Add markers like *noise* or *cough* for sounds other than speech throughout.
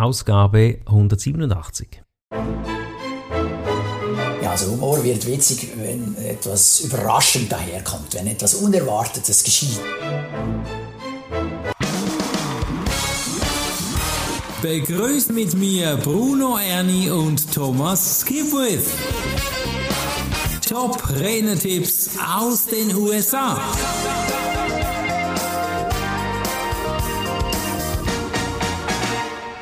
Ausgabe 187. Ja, also Humor wird witzig, wenn etwas überraschend daherkommt, wenn etwas Unerwartetes geschieht. Begrüßt mit mir Bruno Ernie und Thomas Skipwith. Top Renetipps aus den USA.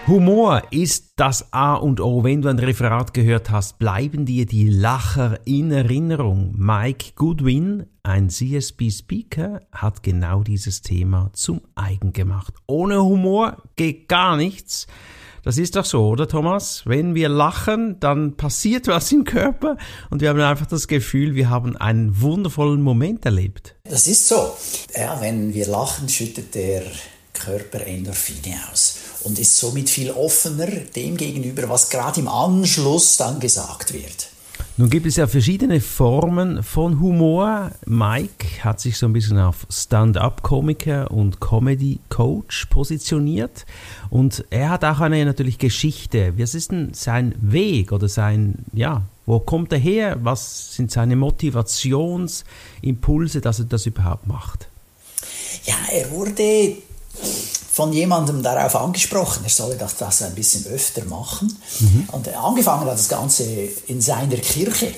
Humor ist das A und O. Wenn du ein Referat gehört hast, bleiben dir die Lacher in Erinnerung. Mike Goodwin, ein CSB-Speaker, hat genau dieses Thema zum eigen gemacht. Ohne Humor geht gar nichts. Das ist doch so, oder Thomas? Wenn wir lachen, dann passiert *laughs* was im Körper und wir haben einfach das Gefühl, wir haben einen wundervollen Moment erlebt. Das ist so. Ja, wenn wir lachen, schüttet der Körper Endorphine aus und ist somit viel offener dem gegenüber, was gerade im Anschluss dann gesagt wird. Nun gibt es ja verschiedene Formen von Humor. Mike hat sich so ein bisschen auf Stand-up-Komiker und Comedy-Coach positioniert. Und er hat auch eine natürlich Geschichte. Was ist denn sein Weg oder sein, ja, wo kommt er her? Was sind seine Motivationsimpulse, dass er das überhaupt macht? Ja, er wurde von jemandem darauf angesprochen, er solle das, das ein bisschen öfter machen. Mhm. Und angefangen hat das Ganze in seiner Kirche.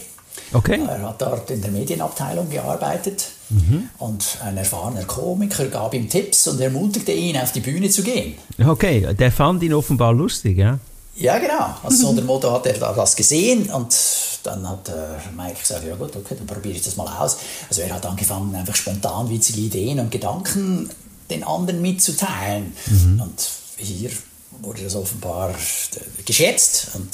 Okay. Er hat dort in der Medienabteilung gearbeitet mhm. und ein erfahrener Komiker gab ihm Tipps und ermutigte ihn, auf die Bühne zu gehen. Okay, der fand ihn offenbar lustig, ja? Ja, genau. Also so *laughs* unter Motto hat er da das gesehen und dann hat äh, Mike gesagt, ja gut, okay, dann probiere ich das mal aus. Also er hat angefangen, einfach spontan witzige Ideen und Gedanken den anderen mitzuteilen. Mhm. Und hier wurde das offenbar geschätzt und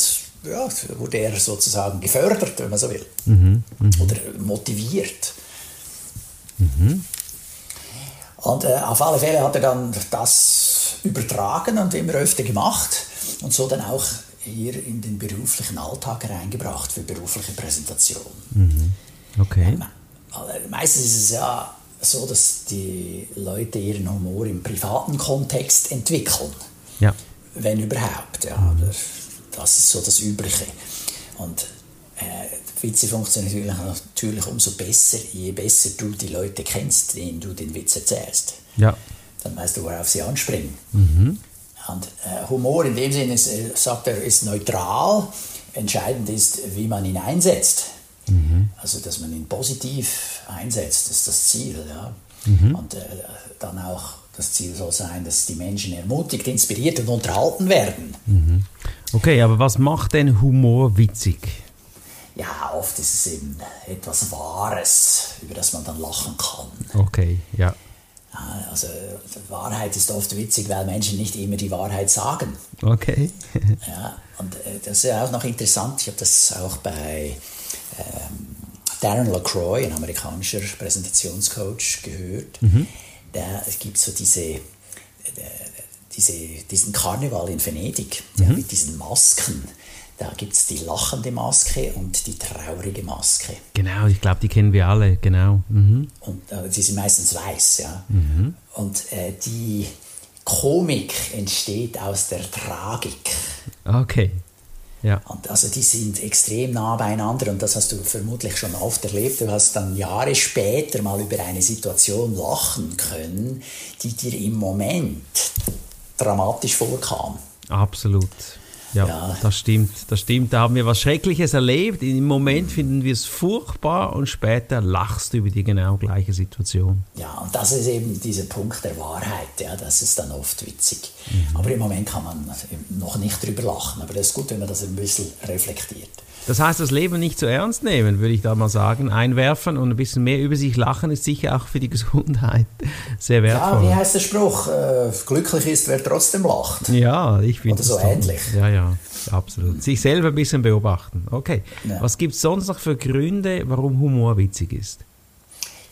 ja, wurde er sozusagen gefördert, wenn man so will. Mhm. Mhm. Oder motiviert. Mhm. Und äh, auf alle Fälle hat er dann das übertragen und immer öfter gemacht und so dann auch hier in den beruflichen Alltag reingebracht für berufliche Präsentationen. Mhm. Okay. meistens ist es ja so, dass die Leute ihren Humor im privaten Kontext entwickeln. Ja. Wenn überhaupt. Ja. Das ist so das Übliche. Und äh, Witze funktionieren natürlich, natürlich umso besser, je besser du die Leute kennst, denen du den Witz erzählst. Ja. Dann weißt du, worauf sie anspringen. Mhm. Und äh, Humor in dem Sinne, ist, äh, sagt er, ist neutral. Entscheidend ist, wie man ihn einsetzt. Mhm. Also, dass man ihn positiv einsetzt, ist das Ziel. Ja? Mhm. Und äh, dann auch das Ziel soll sein, dass die Menschen ermutigt, inspiriert und unterhalten werden. Mhm. Okay, aber was macht denn Humor witzig? Ja, oft ist es eben etwas Wahres, über das man dann lachen kann. Okay, ja. Also Wahrheit ist oft witzig, weil Menschen nicht immer die Wahrheit sagen. Okay. ja, und äh, das ist ja auch noch interessant. Ich habe das auch bei Darren LaCroix, ein amerikanischer Präsentationscoach, gehört. Mhm. Da, es gibt so diese, äh, diese, diesen Karneval in Venedig mhm. ja, mit diesen Masken. Da gibt es die lachende Maske und die traurige Maske. Genau, ich glaube, die kennen wir alle, genau. Mhm. Und äh, die sind meistens weiß, ja. Mhm. Und äh, die Komik entsteht aus der Tragik. Okay. Ja. Und also die sind extrem nah beieinander und das hast du vermutlich schon oft erlebt. Du hast dann Jahre später mal über eine Situation lachen können, die dir im Moment dramatisch vorkam. Absolut. Ja, ja, das stimmt. Das stimmt. Da haben wir was Schreckliches erlebt. Im Moment finden wir es furchtbar und später lachst du über die genau gleiche Situation. Ja, und das ist eben dieser Punkt der Wahrheit. Ja, das ist dann oft witzig. Mhm. Aber im Moment kann man noch nicht drüber lachen. Aber das ist gut, wenn man das ein bisschen reflektiert. Das heißt, das Leben nicht zu ernst nehmen, würde ich da mal sagen. Einwerfen und ein bisschen mehr über sich lachen ist sicher auch für die *laughs* Gesundheit sehr wertvoll. Ja, wie heißt der Spruch? Äh, glücklich ist, wer trotzdem lacht. Ja, ich finde Oder so ähnlich. Ja, ja, absolut. Sich selber ein bisschen beobachten. Okay. Ja. Was gibt es sonst noch für Gründe, warum Humor witzig ist?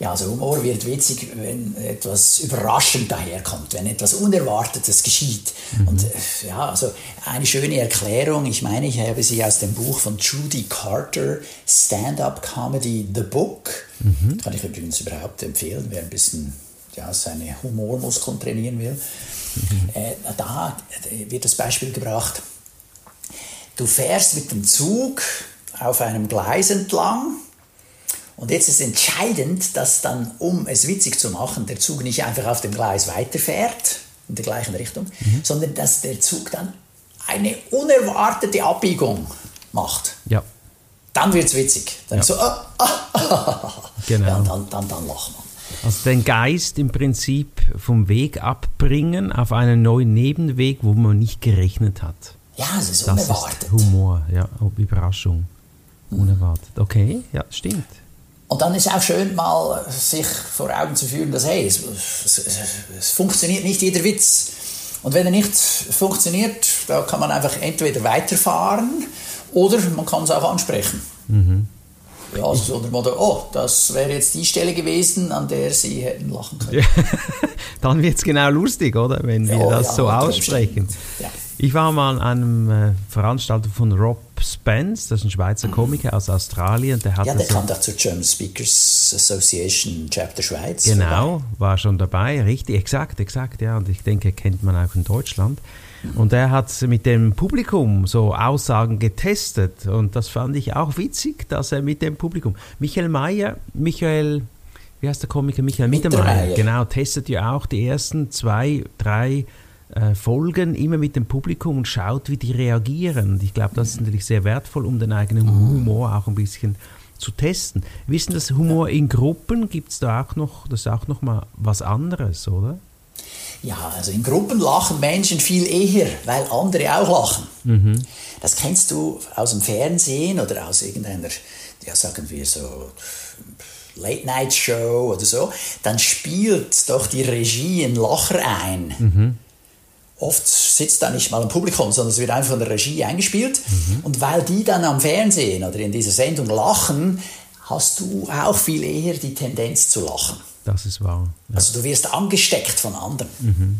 Ja, also Humor wird witzig, wenn etwas überraschend daherkommt, wenn etwas Unerwartetes geschieht. Mhm. Und äh, ja, also eine schöne Erklärung, ich meine, ich habe sie aus dem Buch von Judy Carter, Stand-Up Comedy, The Book. Mhm. Kann ich übrigens überhaupt empfehlen, wer ein bisschen ja, seine Humormuskeln trainieren will. Äh, da wird das Beispiel gebracht, du fährst mit dem Zug auf einem Gleis entlang und jetzt ist entscheidend, dass dann, um es witzig zu machen, der Zug nicht einfach auf dem Gleis weiterfährt, in der gleichen Richtung, mhm. sondern dass der Zug dann eine unerwartete Abbiegung macht. Ja. Dann wird es witzig. Dann ja. so, ah, ah, ah, genau. Ja, dann, dann, dann lacht man. Also den Geist im Prinzip vom Weg abbringen auf einen neuen Nebenweg, wo man nicht gerechnet hat. Ja, es ist das unerwartet. Ist Humor, ja, Überraschung. Unerwartet. Okay, ja, stimmt. Und dann ist es auch schön, mal sich vor Augen zu führen, dass hey, es, es, es, funktioniert nicht jeder Witz. Und wenn er nicht funktioniert, da kann man einfach entweder weiterfahren oder man kann es auch ansprechen. Mhm. Ja, also so der Motto, oh, das wäre jetzt die Stelle gewesen, an der Sie hätten lachen können. *laughs* Dann wird es genau lustig, oder? Wenn wir ja, das ja, so aussprechen. Ja. Ich war mal an einem äh, Veranstaltung von Rob Spence, das ist ein Schweizer. Komiker aus Australien. Der hat ja, der kam doch zur German Speakers Association Chapter Schweiz. Genau, dabei. war schon dabei, richtig, exakt, exakt, ja. Und ich denke, kennt man auch in Deutschland. Und er hat mit dem Publikum so Aussagen getestet und das fand ich auch witzig, dass er mit dem Publikum, Michael Mayer, Michael, wie heißt der Komiker, Michael Mittermeier, genau, testet ja auch die ersten zwei, drei Folgen immer mit dem Publikum und schaut, wie die reagieren. Ich glaube, das ist natürlich sehr wertvoll, um den eigenen Humor auch ein bisschen zu testen. Wissen das Humor in Gruppen gibt es da auch noch, das ist auch noch mal was anderes, oder? Ja, also in Gruppen lachen Menschen viel eher, weil andere auch lachen. Mhm. Das kennst du aus dem Fernsehen oder aus irgendeiner, ja sagen wir so, Late-Night-Show oder so. Dann spielt doch die Regie einen Lacher ein. Mhm. Oft sitzt da nicht mal ein Publikum, sondern es wird einfach von der Regie eingespielt. Mhm. Und weil die dann am Fernsehen oder in dieser Sendung lachen, hast du auch viel eher die Tendenz zu lachen. Das ist wahr. Ja. Also du wirst angesteckt von anderen. Mhm.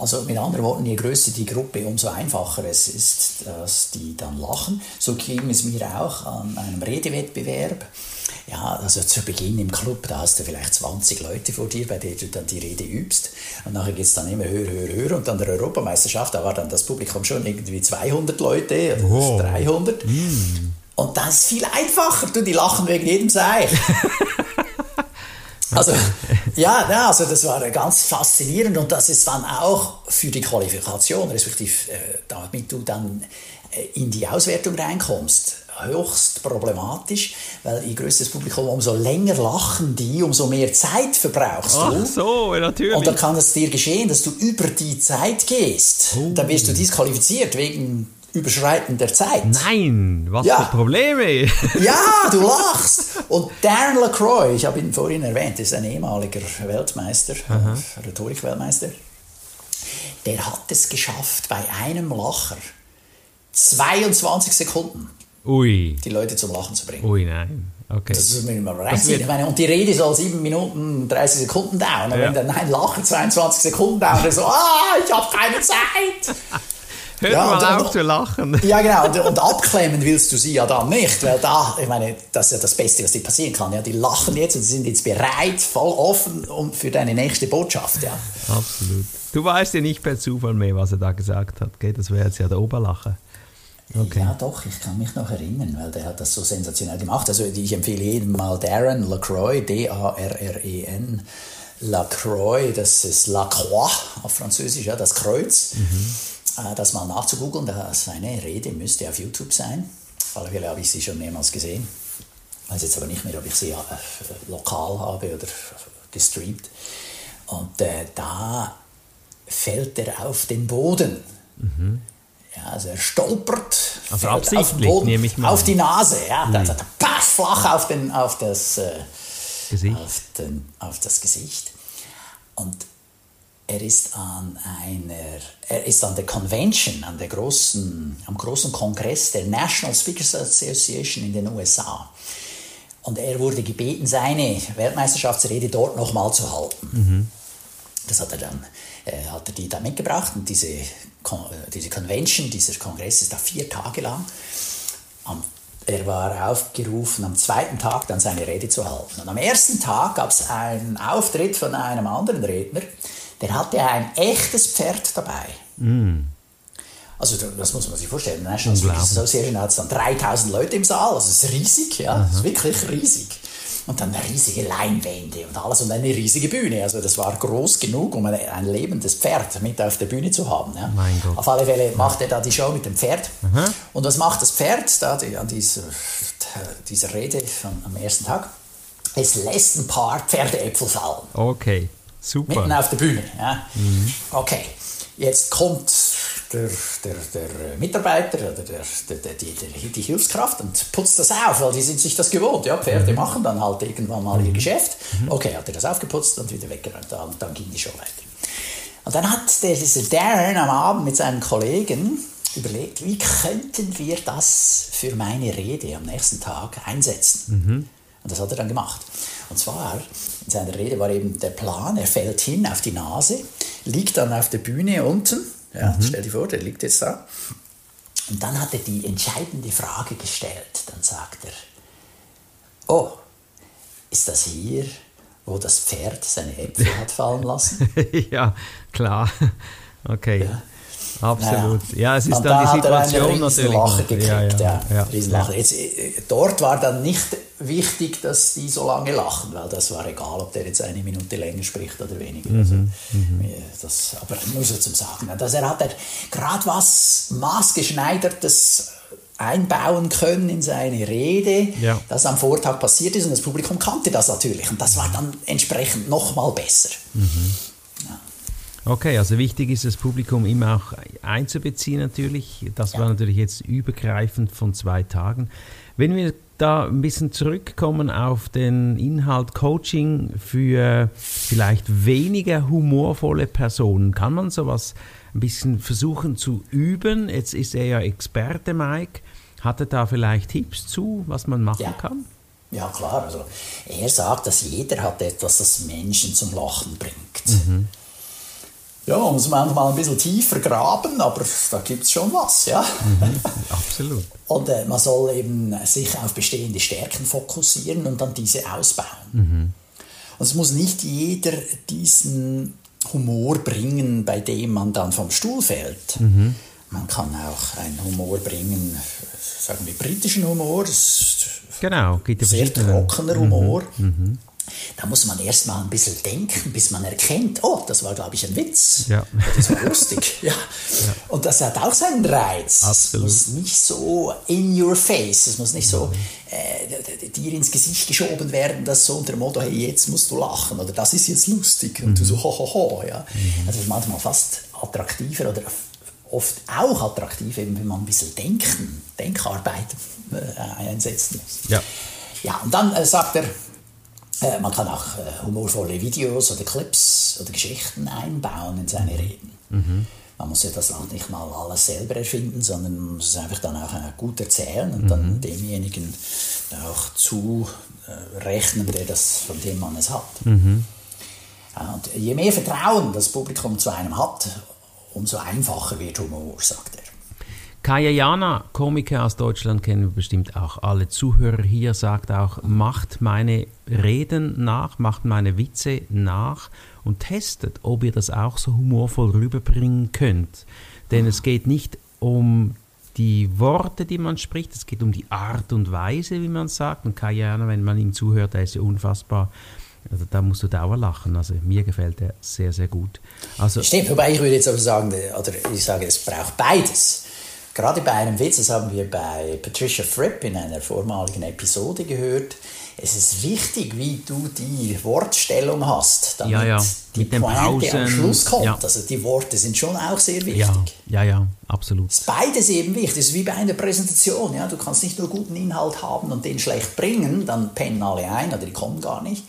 Also mit anderen Worten, je größer die Gruppe, umso einfacher es ist, dass die dann lachen. So ging es mir auch an einem Redewettbewerb. Ja, also zu Beginn im Club, da hast du vielleicht 20 Leute vor dir, bei denen du dann die Rede übst. Und nachher geht es dann immer höher, höher, höher. Und an der Europameisterschaft, da war dann das Publikum schon irgendwie 200 Leute oder oh. 300. Mm. Und das ist viel einfacher. Du, die lachen wegen jedem Seich. *laughs* Also, ja, ja, also das war ganz faszinierend und das ist dann auch für die Qualifikation, respektive äh, damit du dann äh, in die Auswertung reinkommst, höchst problematisch, weil je größer das Publikum, umso länger lachen die, umso mehr Zeit verbrauchst du. Ach so, natürlich. Und dann kann es dir geschehen, dass du über die Zeit gehst. Oh. Dann wirst du disqualifiziert wegen Überschreiten der Zeit. Nein, was ja. für Probleme. *laughs* ja, du lachst. Und Darren LaCroix, ich habe ihn vorhin erwähnt, ist ein ehemaliger Weltmeister, Rhetorik-Weltmeister. Der hat es geschafft, bei einem Lacher 22 Sekunden Ui. die Leute zum Lachen zu bringen. Ui, nein. Okay. Das muss man mal reinziehen. Ich meine, und die Rede soll 7 Minuten 30 Sekunden dauern. Und ja. wenn dann ein Lachen 22 Sekunden dauert, so, ah, ich habe keine Zeit. Hör ja, mal und, auf zu lachen. Ja, genau. Und, und, abklemmen willst du sie ja dann nicht, weil da, ich meine, das ist ja das Beste, was dir passieren kann. Ja, die lachen jetzt und sind jetzt bereit, voll offen um, für deine nächste Botschaft. Ja. Absolut. Du weißt ja nicht per Zufall mehr, was er da gesagt hat. Gell? Das wäre jetzt ja der Oberlacher. Okay. Ja, doch, ich kann mich noch erinnern, weil der hat das so sensationell gemacht. Also ich empfehle jedem mal Darren Lacroix, D-A-R-R-E-N. Lacroix, das ist Lacroix auf Französisch, ja, das Kreuz. Mhm. Äh, das mal nachzugoogeln. Seine Rede müsste auf YouTube sein. Auf alle Fälle habe ich sie schon mehrmals gesehen. Ich weiß jetzt aber nicht mehr, ob ich sie äh, lokal habe oder gestreamt. Und äh, da fällt er auf den Boden. Mhm. Ja, also er stolpert also absichtlich, auf, den Boden, auf die Nase. Ja, mhm. dann paff, flach auf, den, auf, das, äh, Gesicht. Auf, den, auf das Gesicht. Und er ist an einer, er ist an der Convention, an der großen, am großen Kongress der National Speakers Association in den USA. Und er wurde gebeten, seine Weltmeisterschaftsrede dort nochmal zu halten. Mhm. Das hat er dann, äh, hat er die da mitgebracht und diese, äh, diese Convention, dieser Kongress ist da vier Tage lang. Am, er war aufgerufen, am zweiten Tag dann seine Rede zu halten. Und am ersten Tag gab es einen Auftritt von einem anderen Redner, der hatte ein echtes Pferd dabei. Also das muss man sich vorstellen. Ne? Also Unglaublich. so sehr schnell hat dann 3000 Leute im Saal, also es ist riesig, ja, es ist wirklich riesig. Und dann riesige Leinwände und alles und eine riesige Bühne. Also das war groß genug, um ein, ein lebendes Pferd mit auf der Bühne zu haben. Ja. Mein Gott. Auf alle Fälle macht er da die Show mit dem Pferd. Und was macht das Pferd da die, an dieser, dieser Rede von, am ersten Tag? Es lässt ein paar Pferdeäpfel fallen. Okay, super. Mitten auf der Bühne. Ja. Okay, jetzt kommt der, der, der Mitarbeiter oder der, der, der, die, die Hilfskraft und putzt das auf, weil die sind sich das gewohnt. Ja, Pferde machen dann halt irgendwann mal ihr Geschäft. Okay, hat er das aufgeputzt und wieder weggeräumt. Und dann ging die Show weiter. Und dann hat der, dieser Darren am Abend mit seinen Kollegen überlegt, wie könnten wir das für meine Rede am nächsten Tag einsetzen. Und das hat er dann gemacht. Und zwar, in seiner Rede war eben der Plan, er fällt hin auf die Nase, liegt dann auf der Bühne unten, ja, stell dir vor, der liegt jetzt da. Und dann hat er die entscheidende Frage gestellt. Dann sagt er, oh, ist das hier, wo das Pferd seine Äpfel *laughs* hat fallen lassen? *laughs* ja, klar. Okay. Ja. Absolut. Ja, es ist Und dann da die hat er Situation natürlich. Riesenlacher noch. gekriegt, ja, ja, ja, Riesenlacher. Jetzt, äh, dort war dann nicht wichtig, dass die so lange lachen, weil das war egal, ob der jetzt eine Minute länger spricht oder weniger. Also, Mhm, äh, das, aber nur so zum Sagen. Dass er hat er gerade was maßgeschneidertes einbauen können in seine Rede, Ja. das am Vortag passiert ist und das Publikum kannte das natürlich und das war dann entsprechend noch mal besser. Okay, also wichtig ist das Publikum immer auch einzubeziehen natürlich. Das war natürlich jetzt übergreifend von zwei Tagen. Wenn wir da ein bisschen zurückkommen auf den Inhalt Coaching für vielleicht weniger humorvolle Personen, kann man sowas ein bisschen versuchen zu üben? Jetzt ist er ja Experte, Mike. Hat er da vielleicht Tipps zu, was man machen Ja. kann? Ja, klar. Also, er sagt, dass jeder hat etwas, das Menschen zum Lachen bringt. Man muss manchmal ein bisschen tiefer graben, aber da gibt es schon was, ja. Absolut. *laughs* Und äh, man soll eben sich auf bestehende Stärken fokussieren und dann diese ausbauen. Und es muss nicht jeder diesen Humor bringen, bei dem man dann vom Stuhl fällt. Man kann auch einen Humor bringen, sagen wir britischen Humor, das ist Genau, ja sehr trockener Humor. Da muss man erst mal ein bisschen denken, bis man erkennt, oh, das war, glaube ich, ein Witz. Ja. Das war lustig. *laughs* ja. Und das hat auch seinen Reiz. Absolut. Es muss nicht so in your face, es muss nicht so äh, dir ins Gesicht geschoben werden, dass so unter dem Motto, hey, jetzt musst du lachen oder das ist jetzt lustig und du so, ho, ho, ho. Ja. Das ist manchmal fast attraktiver oder oft auch attraktiv, eben, wenn man ein bisschen Denken, Denkarbeit äh, einsetzen muss. Ja. Ja, und dann äh, sagt er, äh, man kann auch äh, humorvolle Videos oder Clips oder Geschichten einbauen in seine Reden. Man muss ja das auch nicht mal alles selber erfinden, sondern man muss es einfach dann auch äh, gut erzählen und dann demjenigen auch zurechnen, der das, von dem man es hat. Ja, und je mehr Vertrauen das Publikum zu einem hat, umso einfacher wird Humor, sagt er. Kaya Jana, Komiker aus Deutschland, kennen wir bestimmt auch alle Zuhörer hier, sagt auch, macht meine Reden nach, macht meine Witze nach und testet, ob ihr das auch so humorvoll rüberbringen könnt. Denn es geht nicht um die Worte, die man spricht, es geht um die Art und Weise, wie man sagt. Und Kaya Jana, wenn man ihm zuhört, der ist ja unfassbar. Also da musst du dauer lachen. Also mir gefällt er sehr, sehr gut. Also Stimmt, wobei ich würde jetzt aber sagen, oder ich sage, es braucht beides. Gerade bei einem Witz, das haben wir bei Patricia Fripp in einer vormaligen Episode gehört, es ist wichtig, wie du die Wortstellung hast, damit Ja, ja, die Pointe am Schluss kommt. ja. Also die Worte sind schon auch sehr wichtig. ja, ja, ja, absolut. Es ist beides eben wichtig. Es ist wie bei einer Präsentation. Ja? Du kannst nicht nur guten Inhalt haben und den schlecht bringen, dann pennen alle ein oder die kommen gar nicht.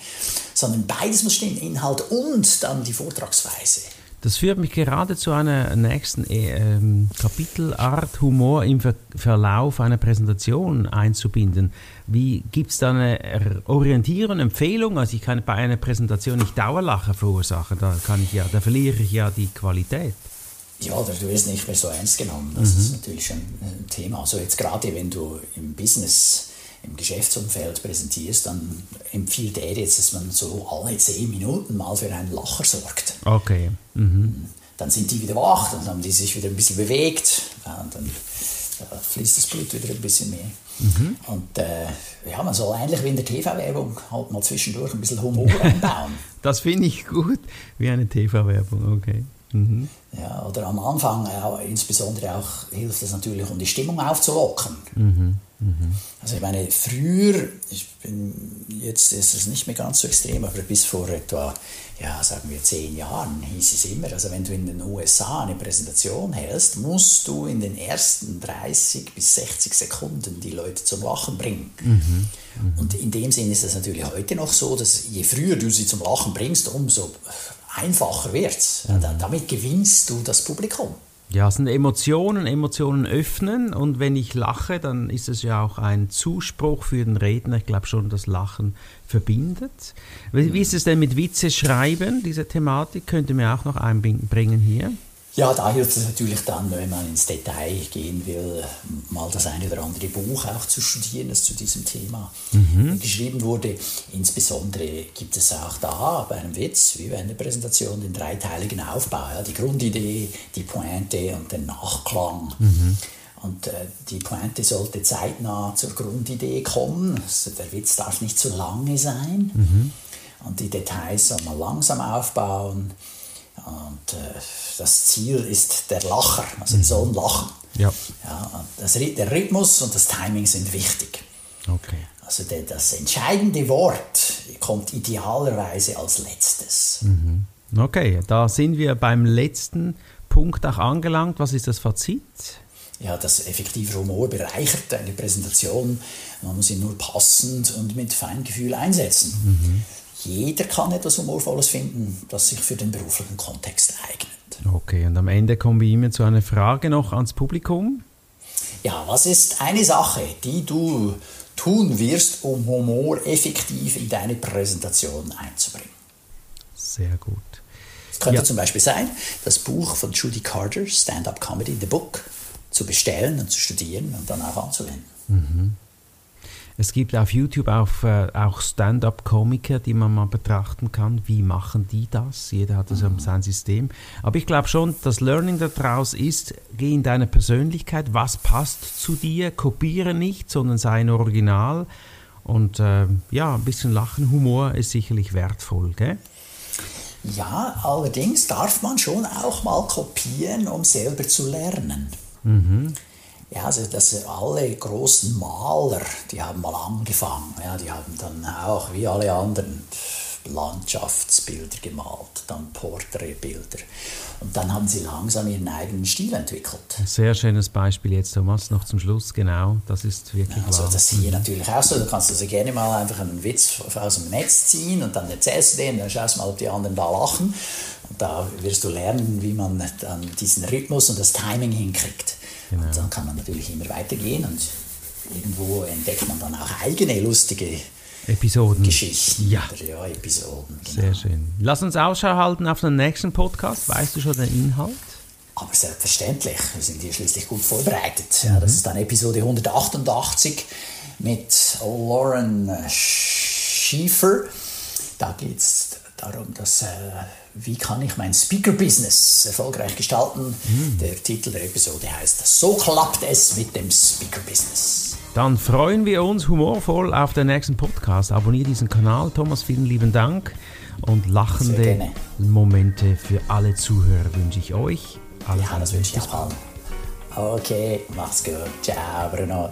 Sondern beides muss stimmen. Inhalt und dann die Vortragsweise. Das führt mich gerade zu einer nächsten äh, ähm, Kapitelart, Humor im Ver Verlauf einer Präsentation einzubinden. Wie gibt es da eine Er- Orientierung, Empfehlung? Also ich kann bei einer Präsentation nicht Dauerlacher verursachen, da kann ich ja, da verliere ich ja die Qualität. Ja, oder du wirst nicht mehr so ernst genommen. Das ist natürlich schon ein Thema. Also jetzt gerade, wenn du im Business im Geschäftsumfeld präsentierst, dann empfiehlt er jetzt, dass man so alle zehn Minuten mal für einen Lacher sorgt. Okay. Mhm. Dann sind die wieder wach, dann haben die sich wieder ein bisschen bewegt, dann fließt das Blut wieder ein bisschen mehr. Mhm. Und äh, ja, man soll ähnlich wie in der TV-Werbung halt mal zwischendurch ein bisschen Humor einbauen. *laughs* das finde ich gut, wie eine TV-Werbung, okay. Mhm. Ja, oder am Anfang, äh, insbesondere auch hilft es natürlich, um die Stimmung aufzulockern. Mhm. Mhm. Also ich meine, früher, ich bin, jetzt ist es nicht mehr ganz so extrem, aber bis vor etwa, ja, sagen wir zehn Jahren hieß es immer, also wenn du in den USA eine Präsentation hältst, musst du in den ersten 30 bis 60 Sekunden die Leute zum Lachen bringen. Mhm. Mhm. Und in dem Sinn ist es natürlich heute noch so, dass je früher du sie zum Lachen bringst, umso einfacher wird es. Mhm. Damit gewinnst du das Publikum. Ja, es sind Emotionen, Emotionen öffnen und wenn ich lache, dann ist es ja auch ein Zuspruch für den Redner. Ich glaube schon, dass Lachen verbindet. Wie ist es denn mit Witze schreiben, diese Thematik? Könnte mir auch noch einbringen hier? Ja, da hilft es natürlich dann, wenn man ins Detail gehen will, mal das eine oder andere Buch auch zu studieren, das zu diesem Thema mhm. geschrieben wurde. Insbesondere gibt es auch da bei einem Witz, wie bei einer Präsentation, den dreiteiligen Aufbau. Ja, die Grundidee, die Pointe und den Nachklang. Mhm. Und äh, die Pointe sollte zeitnah zur Grundidee kommen. Also der Witz darf nicht zu lange sein. Mhm. Und die Details soll man langsam aufbauen. Und äh, das Ziel ist der Lacher, also die sollen lachen. Ja. Ja, das, der Rhythmus und das Timing sind wichtig. Okay. Also der, das entscheidende Wort kommt idealerweise als letztes. Mhm. Okay, da sind wir beim letzten Punkt auch angelangt. Was ist das Fazit? Ja, das effektive Humor bereichert eine Präsentation. Man muss ihn nur passend und mit Feingefühl einsetzen. Mhm jeder kann etwas Humorvolles finden, das sich für den beruflichen Kontext eignet. Okay, und am Ende kommen wir immer zu einer Frage noch ans Publikum. Ja, was ist eine Sache, die du tun wirst, um Humor effektiv in deine Präsentation einzubringen? Sehr gut. Es könnte ja. zum Beispiel sein, das Buch von Judy Carter, Stand-up Comedy, The Book, zu bestellen und zu studieren und dann auch anzuwenden. Mhm. Es gibt auf YouTube auch, äh, auch Stand-up-Komiker, die man mal betrachten kann. Wie machen die das? Jeder hat so sein System. Aber ich glaube schon, das Learning daraus ist, geh in deine Persönlichkeit, was passt zu dir, kopiere nicht, sondern sei ein Original. Und äh, ja, ein bisschen Lachen, Humor ist sicherlich wertvoll, gell? Ja, allerdings darf man schon auch mal kopieren, um selber zu lernen. Mhm. Ja, also das, alle großen Maler, die haben mal angefangen. Ja, die haben dann auch, wie alle anderen, Landschaftsbilder gemalt, dann Porträtbilder. Und dann haben sie langsam ihren eigenen Stil entwickelt. Sehr schönes Beispiel jetzt, Thomas, noch zum Schluss, genau. Das ist wirklich ja, also. Das hier natürlich auch so. Du kannst also gerne mal einfach einen Witz aus dem Netz ziehen und dann erzählst du den, dann schaust du mal, ob die anderen da lachen. Und da wirst du lernen, wie man dann diesen Rhythmus und das Timing hinkriegt. Genau. Und dann kann man natürlich immer weitergehen und irgendwo entdeckt man dann auch eigene lustige Episoden. Geschichten. Ja. Oder, ja, Episoden. Genau. Sehr schön. Lass uns Ausschau halten auf den nächsten Podcast. Weißt du schon den Inhalt? Aber selbstverständlich. Wir sind hier schließlich gut vorbereitet. Ja, das ist dann Episode 188 mit Lauren Schiefer. Da geht es darum, dass, äh, wie kann ich mein Speaker-Business erfolgreich gestalten. Mhm. Der Titel der Episode heißt So klappt es mit dem Speaker-Business. Dann freuen wir uns humorvoll auf den nächsten Podcast. Abonniere diesen Kanal. Thomas, vielen lieben Dank. Und lachende Momente für alle Zuhörer wünsche ich euch. Alles ja, das wünsche ich auch allen. Okay, mach's gut. Ciao, Bruno.